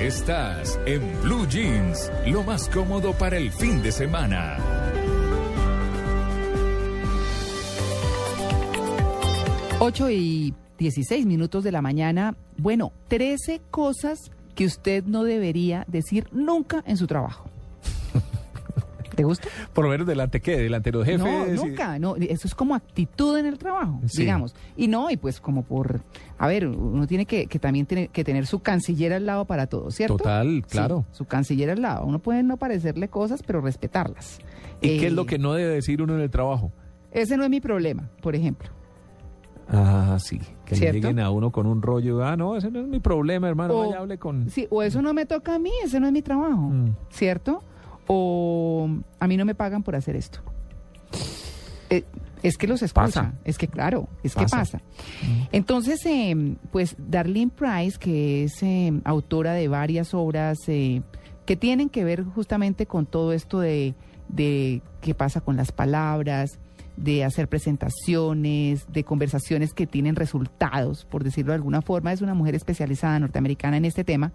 Estás en Blue Jeans, lo más cómodo para el fin de semana. Ocho y 16 minutos de la mañana. Bueno, 13 cosas que usted no debería decir nunca en su trabajo. ¿Te gusta? Por lo menos delante, ¿qué? Delante de los jefes. No, y- nunca, no, eso es como actitud en el trabajo, Sí. digamos. Y no, y pues como por, a ver, uno tiene que, que también tiene que tener su canciller al lado para todo, ¿cierto? Total, claro. Sí, su canciller al lado. Uno puede no parecerle cosas, pero respetarlas. ¿Y qué es Eh, lo que no debe decir uno en el trabajo? Ese no es mi problema, por ejemplo. Ah, sí. Que ¿Cierto? le lleguen a uno con un rollo. Ah, no, ese no es mi problema, hermano. O- Vaya, hable con. Sí, o eso no me toca a mí, ese no es mi trabajo, Mm. ¿cierto? O a mí no me pagan por hacer esto. Eh, es que los escucha, Pasa. es que claro, es Pasa. que pasa. Entonces, eh, pues Darlene Price, que es eh, autora de varias obras eh, que tienen que ver justamente con todo esto de, de qué pasa con las palabras, de hacer presentaciones, de conversaciones que tienen resultados, por decirlo de alguna forma, es una mujer especializada norteamericana en este tema,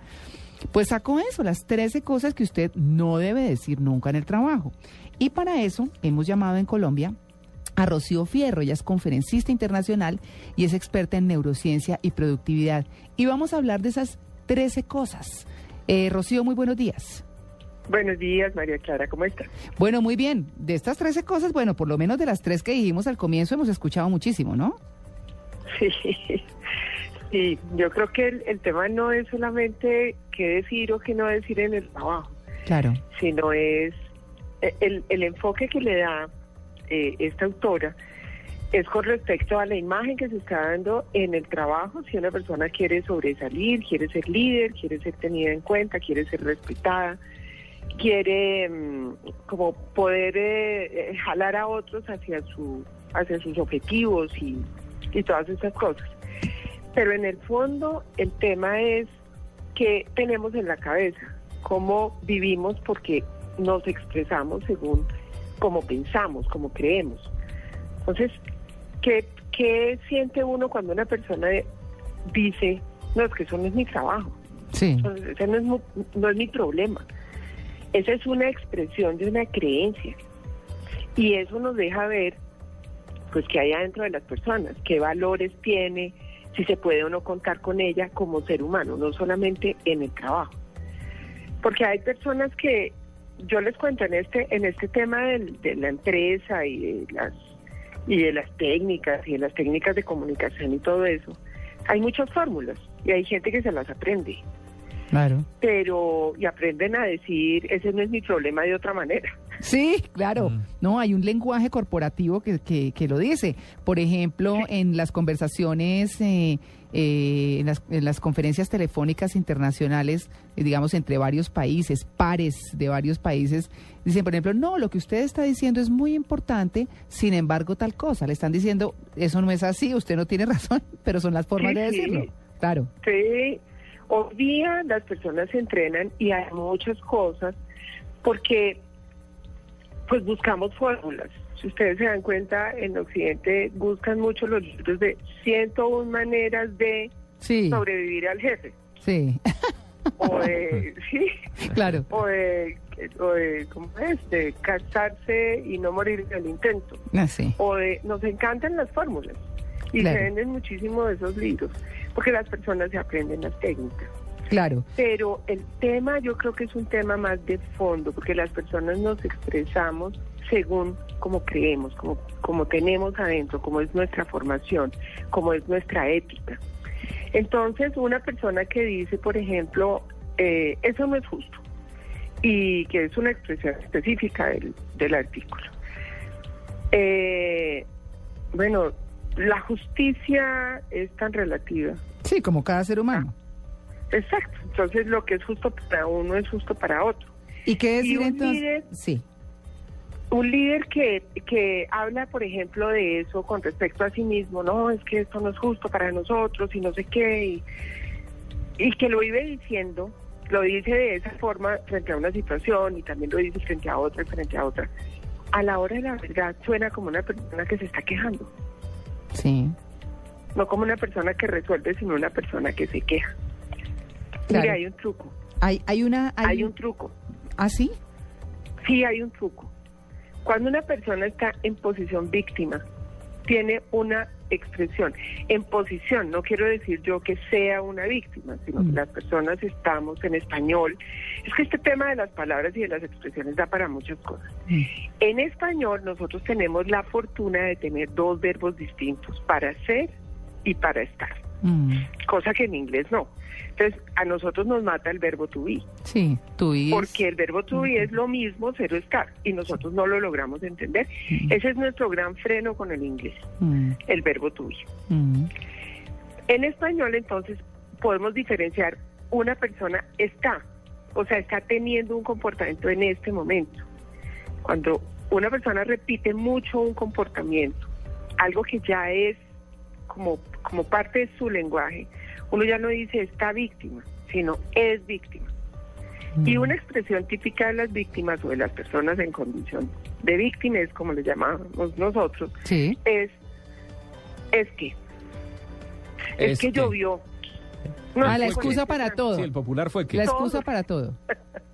pues sacó eso, las 13 cosas que usted no debe decir nunca en el trabajo. Y para eso hemos llamado en Colombia a Rocío Fierro, ella es conferencista internacional y es experta en neurociencia y productividad. Y vamos a hablar de esas 13 cosas. Eh, Rocío, muy buenos días. Buenos días, María Clara, ¿cómo estás? Bueno, muy bien. De estas 13 cosas, bueno, por lo menos de las tres que dijimos al comienzo hemos escuchado muchísimo, ¿no? Sí, sí, yo creo que el, el tema no es solamente qué decir o qué no decir en el trabajo, Claro. sino es eh, el, el enfoque que le da eh, esta autora es con respecto a la imagen que se está dando en el trabajo, si una persona quiere sobresalir, quiere ser líder, quiere ser tenida en cuenta, quiere ser respetada, quiere mm, como poder eh, eh, jalar a otros hacia su hacia sus objetivos y, y todas estas cosas. Pero en el fondo el tema es que tenemos en la cabeza, cómo vivimos porque nos expresamos según cómo pensamos, cómo creemos. Entonces, ¿qué, qué siente uno cuando una persona dice, no, es que eso no es mi trabajo? Sí. Entonces, ese no es, no es mi problema. Esa es una expresión de una creencia. Y eso nos deja ver, pues, qué hay adentro de las personas, qué valores tiene, si se puede o no contar con ella como ser humano, no solamente en el trabajo. Porque hay personas que, yo les cuento en este, en este tema del- de la empresa y de las y de las técnicas y de las técnicas de comunicación y todo eso, hay muchas fórmulas y hay gente que se las aprende Claro. pero y aprenden a decir ese no es mi problema de otra manera. Sí, claro. No, hay un lenguaje corporativo que, que, que lo dice. Por ejemplo, en las conversaciones, eh, eh, en, las, en las conferencias telefónicas internacionales, eh, digamos, entre varios países, pares de varios países, dicen, por ejemplo, no, lo que usted está diciendo es muy importante, sin embargo, tal cosa. Le están diciendo, eso no es así, usted no tiene razón, pero son las formas Sí, de sí. decirlo. Claro. Sí, hoy día las personas se entrenan y hay muchas cosas porque pues buscamos fórmulas. Si ustedes se dan cuenta, en Occidente buscan mucho los libros de 101 maneras de Sí, sobrevivir al jefe. sí, O de, sí, claro. o de, o de, ¿cómo es? De casarse y no morir en el intento. Así. o de, nos encantan las fórmulas y Claro. se venden muchísimo de esos libros porque las personas se aprenden las técnicas. Claro. Pero el tema yo creo que es un tema más de fondo porque las personas nos expresamos según como creemos, como, como tenemos adentro, como es nuestra formación, como es nuestra ética. Entonces una persona que dice, por ejemplo, eh, eso no es justo y que es una expresión específica del, del artículo. Eh, bueno, la justicia es tan relativa. Sí, como cada ser humano. Exacto. Entonces lo que es justo para uno es justo para otro. ¿Y qué decir un entonces? líder- Sí. Un líder que, que habla, por ejemplo, de eso con respecto a sí mismo, no, es que esto no es justo para nosotros y no sé qué, y, y que lo vive diciendo, lo dice de esa forma frente a una situación y también lo dice frente a otra y frente a otra. A la hora de la verdad suena como una persona que se está quejando, Sí. no como una persona que resuelve, sino una persona que se queja. Claro. Mire, hay un truco, Hay, hay una... hay un truco. ¿Ah, sí? Sí, hay un truco. Cuando una persona está en posición víctima, tiene una expresión. En posición, no quiero decir yo que sea una víctima, sino que Mm. las personas estamos en español. Es que este tema de las palabras y de las expresiones da para muchas cosas. Mm. En español nosotros tenemos la fortuna de tener dos verbos distintos, para ser y para estar, Mm, cosa que en inglés no. Entonces, a nosotros nos mata el verbo to be. Sí, y Porque el verbo to be es lo mismo, cero estar, y nosotros no lo logramos entender. Ese es nuestro gran freno con el inglés, Mm, el verbo to be. mm, En español, entonces, podemos diferenciar una persona está, o sea, está teniendo un comportamiento en este momento. Cuando una persona repite mucho un comportamiento, algo que ya es como, como parte de su lenguaje, uno ya no dice está víctima, sino es víctima. Y mm. una expresión típica de las víctimas o de las personas en condición de víctima, es como le llamamos nosotros, Sí. es, es que, es, Es que, que. llovió. No ah, la excusa este para todo. Sí, el popular fue que. La Es excusa para todo.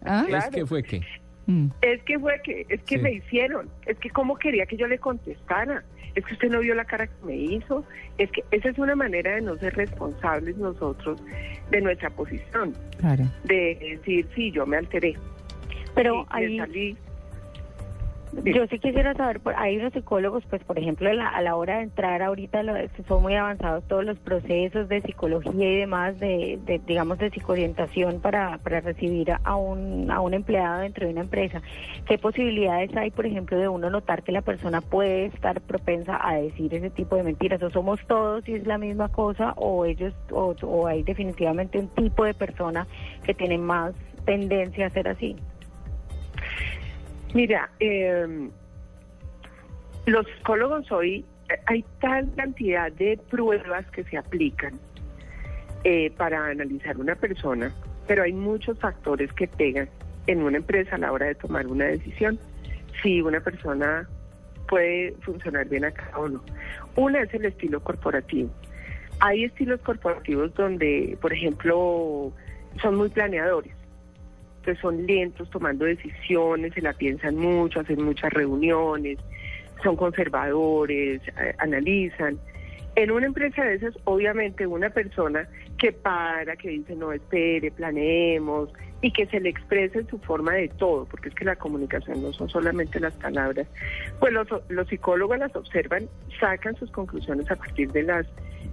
¿Ah? Claro. que fue que. Mm, Es que fue que, es que Sí. me hicieron, es que cómo quería que yo le contestara, es que usted no vio la cara que me hizo, es que esa es una manera de no ser responsables nosotros de nuestra posición, claro. de decir, sí, yo me alteré, Pero sí, me ahí yo sí quisiera saber, hay unos psicólogos, pues por ejemplo, a la, a la hora de entrar ahorita son muy avanzados todos los procesos de psicología y demás, de, de, digamos, de psicoorientación para, para recibir a un, a un empleado dentro de una empresa. ¿Qué posibilidades hay, por ejemplo, de uno notar que la persona puede estar propensa a decir ese tipo de mentiras? ¿O somos todos y es la misma cosa? ¿O ellos, o, o hay definitivamente un tipo de persona que tiene más tendencia a ser así? Mira, eh, los psicólogos hoy, eh, hay tal cantidad de pruebas que se aplican eh, para analizar una persona, pero hay muchos factores que pegan en una empresa a la hora de tomar una decisión, si una persona puede funcionar bien acá o no. Una es el estilo corporativo. Hay estilos corporativos donde, por ejemplo, son muy planeadores que son lentos tomando decisiones, se la piensan mucho, hacen muchas reuniones, son conservadores, eh, analizan. En una empresa de esas, obviamente, una persona que para, que dice, no, espere, planeemos, y que se le exprese en su forma de todo, porque es que la comunicación no son solamente las palabras, pues los, los psicólogos las observan, sacan sus conclusiones a partir de las,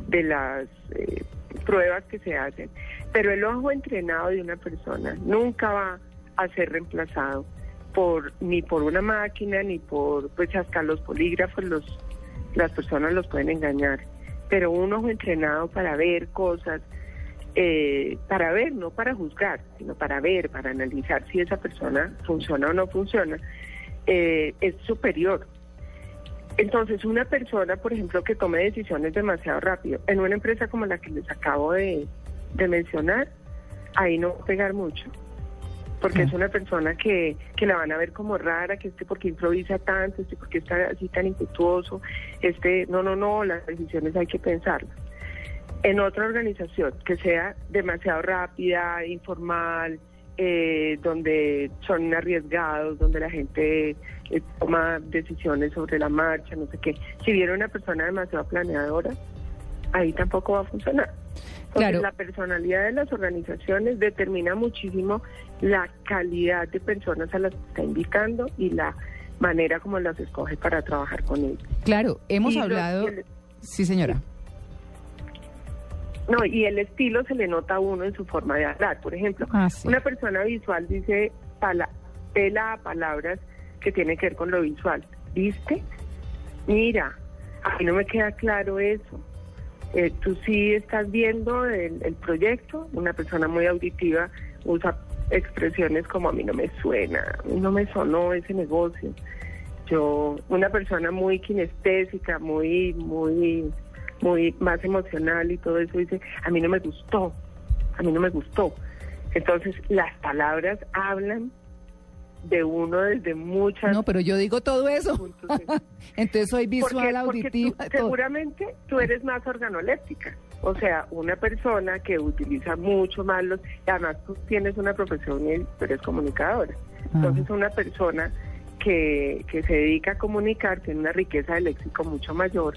de las eh, pruebas que se hacen, pero el ojo entrenado de una persona nunca va a ser reemplazado por ni por una máquina ni por pues hasta los polígrafos los las personas los pueden engañar. Pero un ojo entrenado para ver cosas eh, para ver no para juzgar sino para ver para analizar si esa persona funciona o no funciona eh, es superior entonces, una persona, por ejemplo, que tome decisiones demasiado rápido, en una empresa como la que les acabo de, de mencionar, ahí no va a pegar mucho. Porque Mm. es una persona que, que la van a ver como rara, que este porque improvisa tanto, este porque está así tan impetuoso, este, no, no, no, las decisiones hay que pensarlas. En otra organización que sea demasiado rápida, informal, eh, donde son arriesgados, donde la gente eh, toma decisiones sobre la marcha, no sé qué. Si viene una persona demasiado planeadora, ahí tampoco va a funcionar. Entonces, Claro. la personalidad de las organizaciones determina muchísimo la calidad de personas a las que está invitando y la manera como las escoge para trabajar con ellos. Claro, hemos Y hablado... Sí, señora. No, y el estilo se le nota a uno en su forma de hablar. Por ejemplo, Ah, sí. una persona visual dice pala pela a palabras que tienen que ver con lo visual. ¿Viste? Mira, a mí no me queda claro eso. eh, tú sí estás viendo el, el proyecto, una persona muy auditiva usa expresiones como a mí no me suena, a mí no me sonó ese negocio. Yo, una persona muy kinestésica, muy, muy, muy más emocional y todo eso dice, a mí no me gustó, a mí no me gustó. Entonces, las palabras hablan de uno desde muchas... No, pero yo digo todo eso. Entonces soy visual, porque, porque auditiva. tú- seguramente tú eres más organoléptica. O sea, una persona que utiliza mucho más los... Además, tú tienes una profesión y eres comunicadora. Entonces, una persona que, que se dedica a comunicar tiene una riqueza de léxico mucho mayor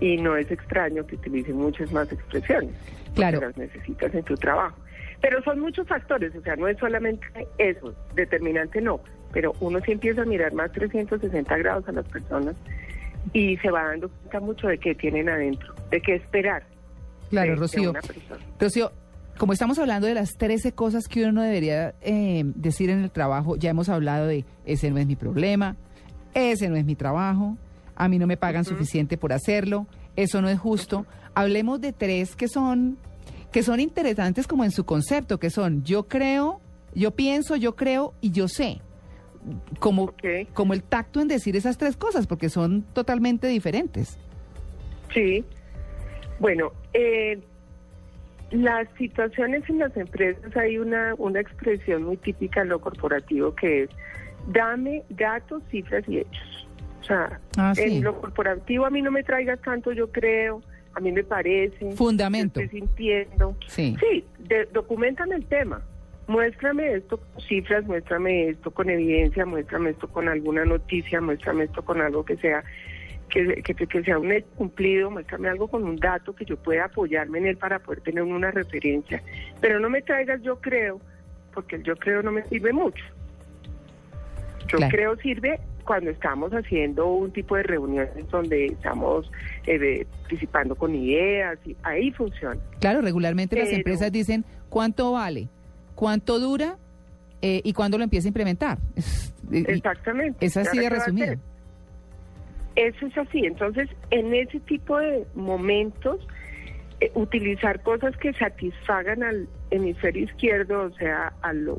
y no es extraño que utilice muchas más expresiones. porque Claro. las necesitas en tu trabajo. Pero son muchos factores, o sea, no es solamente eso, determinante no, pero uno sí empieza a mirar más 360 grados a las personas y se va dando cuenta mucho de qué tienen adentro, de qué esperar. Claro, de- de Rocío. persona. Rocío, como estamos hablando de las 13 cosas que uno debería eh, decir en el trabajo, ya hemos hablado de ese no es mi problema, ese no es mi trabajo, a mí no me pagan suficiente por hacerlo, eso no es justo. Hablemos de tres que son que son interesantes como en su concepto, que son yo creo, yo pienso, yo creo y yo sé. Como, como el tacto en decir esas tres cosas, porque son totalmente diferentes. Sí. Bueno, eh, las situaciones en las empresas hay una, una expresión muy típica en lo corporativo que es dame datos, cifras y hechos. O sea, Ah, sí. en lo corporativo a mí no me traigas tanto, yo creo, a mí me parece. Fundamento. Estoy sintiendo. Sí. Sí, de, documentame el tema. Muéstrame esto con cifras, muéstrame esto con evidencia, muéstrame esto con alguna noticia, muéstrame esto con algo que sea que, que, que sea un hecho cumplido, muéstrame algo con un dato que yo pueda apoyarme en él para poder tener una referencia. Pero no me traigas yo creo, porque el yo creo no me sirve mucho. Yo Claro. creo sirve cuando estamos haciendo un tipo de reuniones donde estamos eh, participando con ideas, y ahí funciona. Claro, regularmente las empresas dicen cuánto vale, cuánto dura eh, y cuándo lo empieza a implementar. Exactamente. es así ¿Y de resumido. Eso es así. Entonces, en ese tipo de momentos, eh, utilizar cosas que satisfagan al hemisferio izquierdo, o sea, a lo,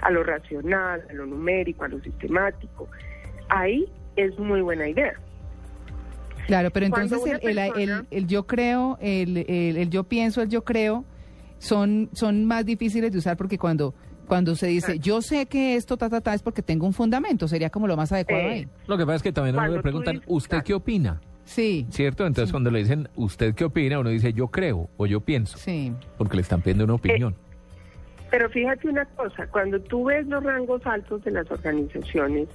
a lo racional, a lo numérico, a lo sistemático, ahí es muy buena idea. Claro, pero entonces el, el- el- persona- el yo creo, el, el- el yo pienso, el yo creo, son, son más difíciles de usar porque cuando, cuando se dice Exacto. yo sé que esto ta, ta, ta es porque tengo un fundamento, sería como lo más adecuado Eh, ahí. Lo que pasa es que también a uno le preguntan, dices- ¿usted qué opina? Sí, ¿Cierto? Entonces cuando le dicen, ¿usted qué opina? Uno dice, yo creo o yo pienso, sí. porque le están pidiendo una opinión. Pero fíjate una cosa, cuando tú ves los rangos altos de las organizaciones,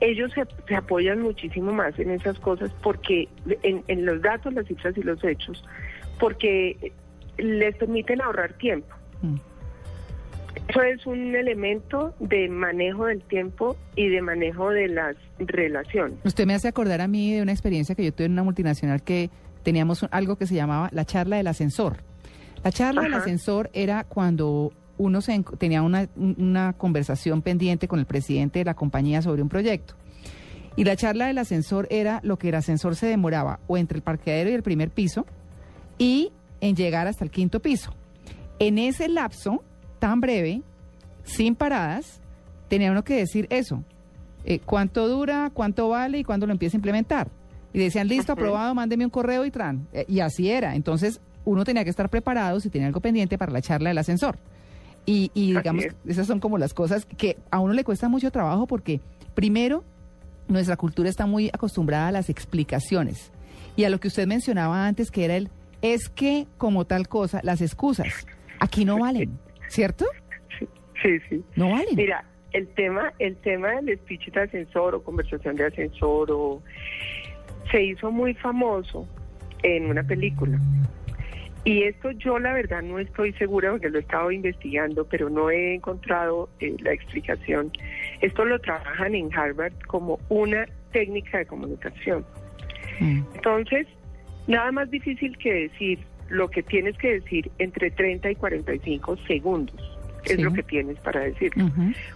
ellos se, se apoyan muchísimo más en esas cosas porque en, en los datos, las cifras y los hechos, porque les permiten ahorrar tiempo. Mm. Eso es un elemento de manejo del tiempo y de manejo de las relaciones. Usted me hace acordar a mí de una experiencia que yo tuve en una multinacional que teníamos algo que se llamaba la charla del ascensor. La charla del ascensor era cuando uno se tenía una, un- una conversación pendiente con el presidente de la compañía sobre un proyecto. Y la charla del ascensor era lo que el ascensor se demoraba o entre el parqueadero y el primer piso y en llegar hasta el quinto piso. En ese lapso tan breve, sin paradas, tenía uno que decir eso. eh, cuánto dura, cuánto vale y cuándo lo empieza a implementar. Y decían, listo, aprobado, mándeme un correo y tran. Eh, y así era. Entonces, uno tenía que estar preparado si tenía algo pendiente para la charla del ascensor. Y, y digamos, es. esas son como las cosas que a uno le cuesta mucho trabajo porque, primero, nuestra cultura está muy acostumbrada a las explicaciones. Y a lo que usted mencionaba antes, que era el, es que como tal cosa, las excusas, aquí no valen, ¿cierto? Sí, sí. No valen. Mira, el tema, el tema del speech de ascensor o conversación de ascensor o se hizo muy famoso en una película. Y esto yo la verdad no estoy segura porque lo he estado investigando, pero no he encontrado eh, la explicación. Esto lo trabajan en Harvard como una técnica de comunicación. Mm. Entonces, nada más difícil que decir lo que tienes que decir entre 30 y 45 segundos. Es lo que tienes para decir.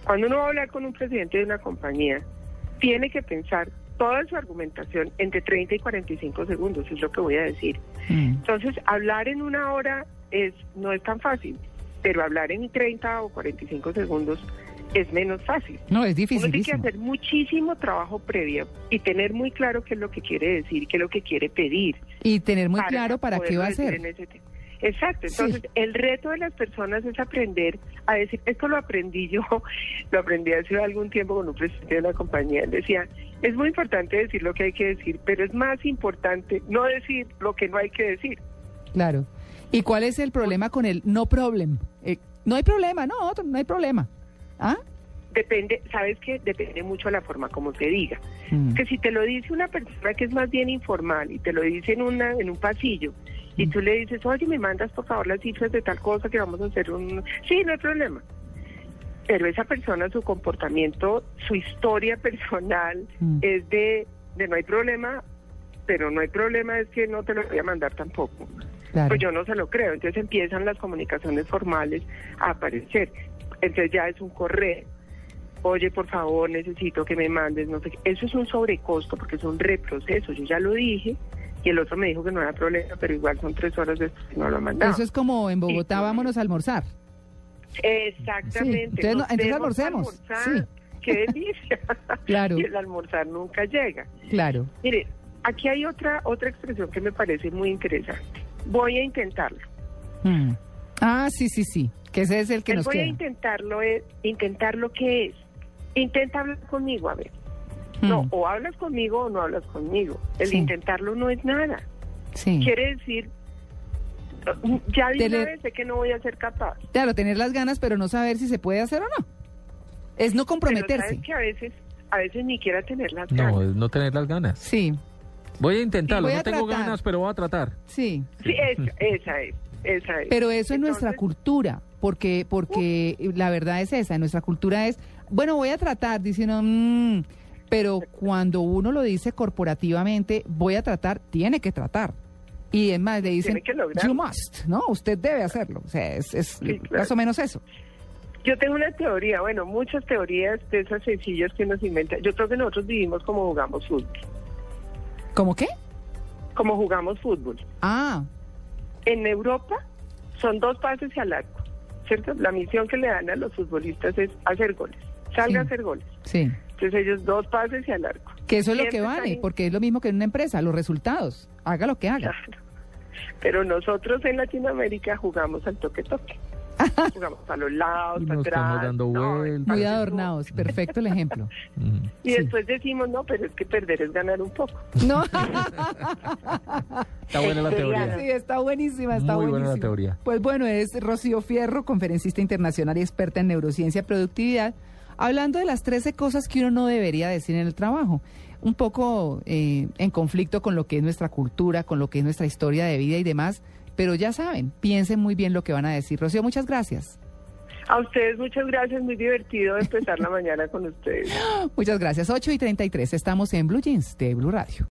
Cuando uno va a hablar con un presidente de una compañía, tiene que pensar toda su argumentación entre 30 y 45 segundos, es lo que voy a decir. Mm. Entonces, hablar en una hora es no es tan fácil, pero hablar en 30 o 45 segundos es menos fácil. No, es Uno tiene que hacer muchísimo trabajo previo y tener muy claro qué es lo que quiere decir, qué es lo que quiere pedir. Y tener muy claro para qué va a hacer. en ese te- Exacto, Sí. entonces el reto de las personas es aprender a decir, esto lo aprendí yo, lo aprendí hace algún tiempo con un presidente de la compañía, él decía, es muy importante decir lo que hay que decir, pero es más importante no decir lo que no hay que decir. Claro. ¿Y cuál es el problema con el no problem? Eh, no hay problema, no, otro, no hay problema. ¿Ah? Depende, ¿sabes qué? Depende mucho de la forma como se diga. Mm. que si te lo dice una persona que es más bien informal y te lo dice en una en un pasillo y tú le dices, oye, me mandas por favor las cifras de tal cosa que vamos a hacer un... Sí, no hay problema. Pero esa persona, su comportamiento, su historia personal Mm. es de, de no hay problema, pero no hay problema es que no te lo voy a mandar tampoco. Claro. Pues yo no se lo creo. Entonces empiezan las comunicaciones formales a aparecer. Entonces ya es un correo. Oye, por favor, necesito que me mandes, no sé qué. Eso es un sobrecosto porque es un reproceso. Yo ya lo dije y el otro me dijo que no era problema, pero igual son tres horas después que no lo ha mandado. Eso es como en Bogotá, Sí. vámonos a almorzar. Exactamente. Sí, entonces no- almorcemos, almorzar. sí. Qué delicia. Claro. Y el almorzar nunca llega. Claro. Mire, aquí hay otra otra expresión que me parece muy interesante. Voy a intentarlo. Mm. Ah, sí, sí, sí. Que ese es el que El nos voy a intentarlo es intentar lo que es. Intenta hablar conmigo, a ver. No, Mm. o hablas conmigo o no hablas conmigo. El Sí. intentarlo no es nada. Sí. Quiere decir, ya de una vez sé que no voy a ser capaz. Claro, tener las ganas, pero no saber si se puede hacer o no. Es no Pero comprometerse. sabes que a veces, a veces ni quiera tener las No, ganas. es no tener las ganas. Sí, Voy a intentarlo, Voy a no tengo ganas, pero voy a tratar. sí. Sí, esa, esa es, esa es. Pero eso es nuestra cultura, porque porque la verdad es esa, nuestra cultura es, bueno, voy a tratar, diciendo, "Mm", pero cuando uno lo dice corporativamente, voy a tratar, tiene que tratar. Y es más, le dicen, you must, ¿no? Usted debe hacerlo. O sea, es, es Sí, claro. más o menos eso. Yo tengo una teoría, bueno, muchas teorías de esas sencillas que nos inventan. Yo creo que nosotros vivimos como jugamos fútbol. ¿Cómo qué? Como jugamos fútbol. Ah, En Europa son dos pases y al arco, ¿cierto? La misión que le dan a los futbolistas es hacer goles. Salga Sí. a hacer goles. sí. Entonces ellos dos pases y al arco. Que eso es lo que vale, porque es lo mismo que en una empresa, los resultados. Haga lo que haga. Claro. Pero nosotros en Latinoamérica jugamos al toque-toque. jugamos a los lados, Y nos atrás. estamos dando no, vueltas. Muy adornados, perfecto el ejemplo. Ujú. Y Sí. después decimos, no, pero es que perder es ganar un poco. No, Está buena la teoría. sí, está buenísima, está Muy buena la teoría. Pues bueno, es Rocío Fierro, conferencista internacional y experta en neurociencia y productividad, hablando de las 13 cosas que uno no debería decir en el trabajo. Un poco eh, en conflicto con lo que es nuestra cultura, con lo que es nuestra historia de vida y demás. Pero ya saben, piensen muy bien lo que van a decir. Rocío, muchas gracias. A ustedes muchas gracias, muy divertido empezar la mañana con ustedes. Muchas gracias. 8 y 33, estamos en Blue Jeans de Blue Radio.